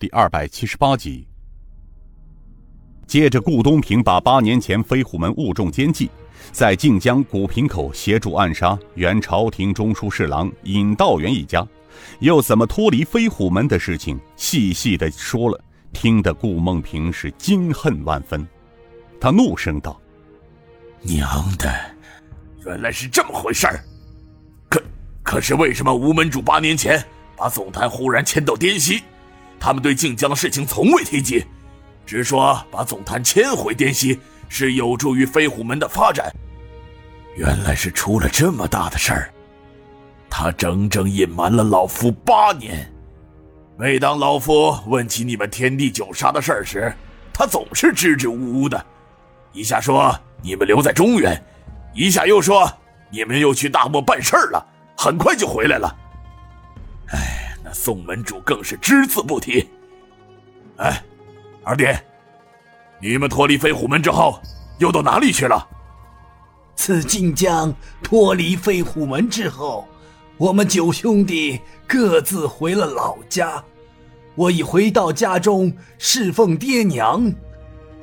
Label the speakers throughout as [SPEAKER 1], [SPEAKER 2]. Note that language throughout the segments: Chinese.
[SPEAKER 1] 第二百七十八集。接着，顾东平把八年前飞虎门误中奸计，在晋江古平口协助暗杀原朝廷中书侍郎尹道元一家，又怎么脱离飞虎门的事情，细细的说了，听得顾梦平是惊恨万分。他怒声道：“
[SPEAKER 2] 娘的，原来是这么回事儿！可可是，为什么吴门主八年前把总坛忽然迁到滇西？他们对晋江的事情从未提及。”只说把总坛迁回滇西是有助于飞虎门的发展，原来是出了这么大的事儿。他整整隐瞒了老夫八年。每当老夫问起你们天地九杀的事儿时，他总是支支吾吾的，一下说你们留在中原，一下又说你们又去大漠办事儿了，很快就回来了。哎，那宋门主更是只字不提。哎。二弟，你们脱离飞虎门之后，又到哪里去了？
[SPEAKER 3] 自晋江脱离飞虎门之后，我们九兄弟各自回了老家。我已回到家中侍奉爹娘。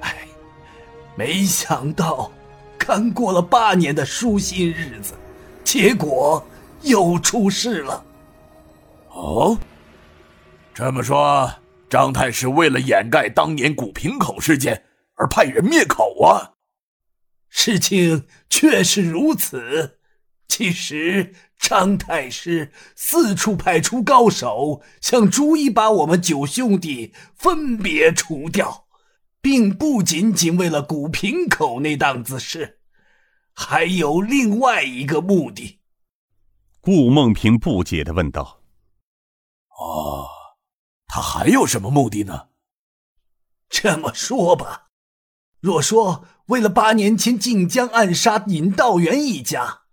[SPEAKER 3] 哎，没想到，刚过了八年的舒心日子，结果又出事了。
[SPEAKER 2] 哦，这么说。张太师为了掩盖当年古平口事件而派人灭口啊！
[SPEAKER 3] 事情确实如此。其实张太师四处派出高手，想逐一把我们九兄弟分别除掉，并不仅仅为了古平口那档子事，还有另外一个目的。
[SPEAKER 1] 顾梦平不解的问道：“。”
[SPEAKER 2] 他还有什么目的呢？
[SPEAKER 3] 这么说吧，若说为了八年前晋江暗杀尹道元一家，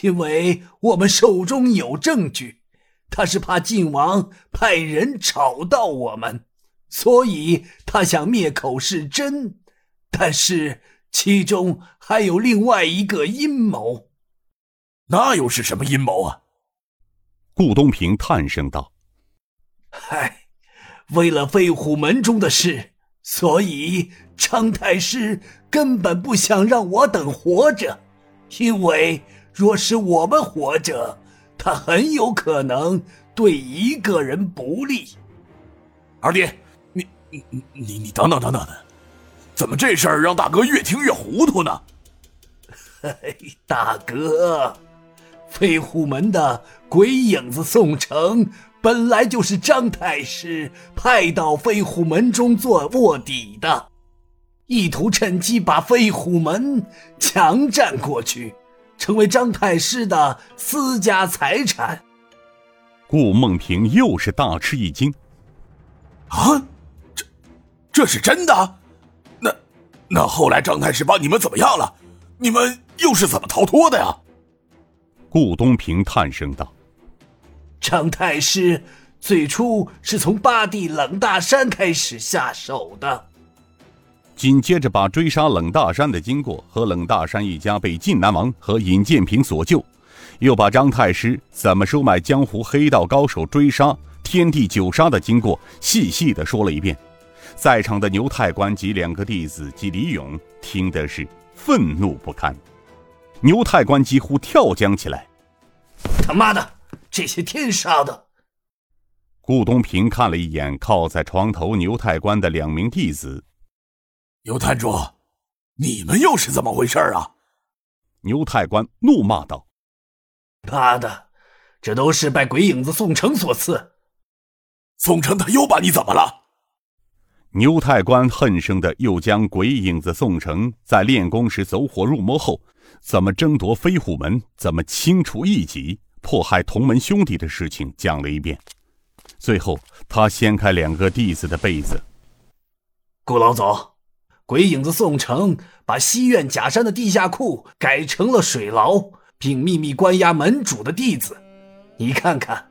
[SPEAKER 3] 因为我们手中有证据，他是怕晋王派人找到我们，所以他想灭口是真。但是其中还有另外一个阴谋，
[SPEAKER 2] 那又是什么阴谋啊？
[SPEAKER 1] 顾东平叹声道：“
[SPEAKER 3] 嗨。”为了飞虎门中的事，所以张太师根本不想让我等活着，因为若是我们活着，他很有可能对一个人不利。
[SPEAKER 2] 二弟，你你你你等等等等的，怎么这事儿让大哥越听越糊涂呢？
[SPEAKER 3] 嘿，大哥，飞虎门的鬼影子宋城。本来就是张太师派到飞虎门中做卧底的，意图趁机把飞虎门强占过去，成为张太师的私家财产。
[SPEAKER 1] 顾梦萍又是大吃一惊：“
[SPEAKER 2] 啊，这这是真的？那那后来张太师把你们怎么样了？你们又是怎么逃脱的呀？”
[SPEAKER 1] 顾东平叹声道。
[SPEAKER 3] 张太师最初是从八弟冷大山开始下手的，
[SPEAKER 1] 紧接着把追杀冷大山的经过和冷大山一家被晋南王和尹建平所救，又把张太师怎么收买江湖黑道高手追杀天地九杀的经过细细的说了一遍。在场的牛太官及两个弟子及李勇听的是愤怒不堪，牛太官几乎跳江起来：“
[SPEAKER 3] 他妈的！”这些天杀的！
[SPEAKER 1] 顾东平看了一眼靠在床头牛太官的两名弟子，
[SPEAKER 2] 牛探主，你们又是怎么回事啊？
[SPEAKER 1] 牛太官怒骂道：“
[SPEAKER 3] 妈的，这都是拜鬼影子宋城所赐。
[SPEAKER 2] 宋城他又把你怎么了？”
[SPEAKER 1] 牛太官恨声的又将鬼影子宋城在练功时走火入魔后，怎么争夺飞虎门，怎么清除异己。迫害同门兄弟的事情讲了一遍，最后他掀开两个弟子的被子。
[SPEAKER 3] 顾老总，鬼影子宋城把西苑假山的地下库改成了水牢，并秘密关押门主的弟子。你看看，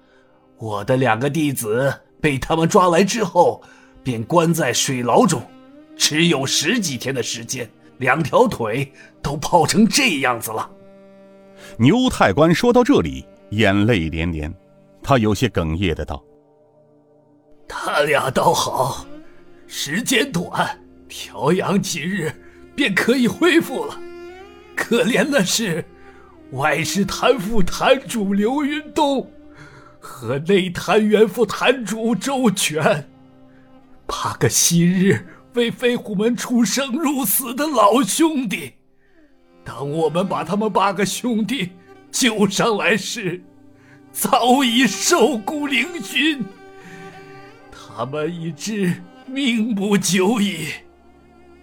[SPEAKER 3] 我的两个弟子被他们抓来之后，便关在水牢中，只有十几天的时间，两条腿都泡成这样子了。
[SPEAKER 1] 牛太官说到这里。眼泪连连，他有些哽咽的道：“
[SPEAKER 3] 他俩倒好，时间短，调养几日便可以恢复了。可怜的是，外事坛副坛主刘云东和内坛原副坛主周全，八个昔日为飞虎门出生入死的老兄弟。当我们把他们八个兄弟救上来时，早已瘦骨嶙峋。他们已知命不久矣，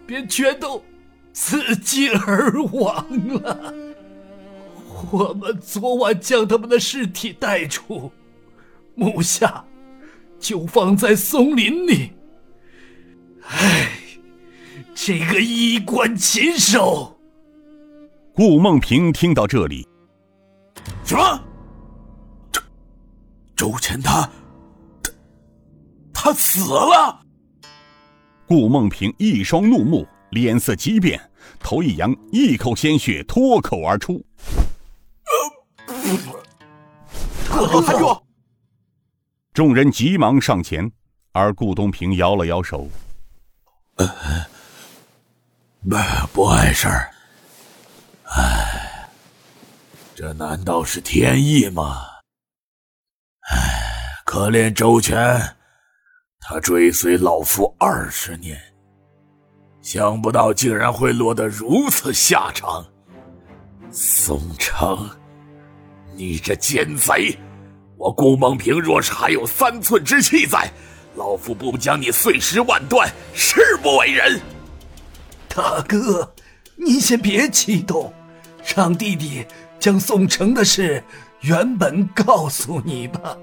[SPEAKER 3] 便全都自尽而亡了。我们昨晚将他们的尸体带出木下，就放在松林里。唉，这个衣冠禽兽！
[SPEAKER 1] 顾梦平听到这里，
[SPEAKER 2] 什么？周周全他。他死了！
[SPEAKER 1] 顾梦平一双怒目，脸色急变，头一扬，一口鲜血脱口而出。
[SPEAKER 2] 太主！
[SPEAKER 1] 众人急忙上前，而顾东平摇了摇手：“
[SPEAKER 2] 不，不碍事儿。哎，这难道是天意吗？哎，可怜周全。”他追随老夫二十年，想不到竟然会落得如此下场。宋城，你这奸贼！我顾梦平若是还有三寸之气在，老夫不将你碎尸万段，誓不为人。
[SPEAKER 3] 大哥，你先别激动，让弟弟将宋城的事原本告诉你吧。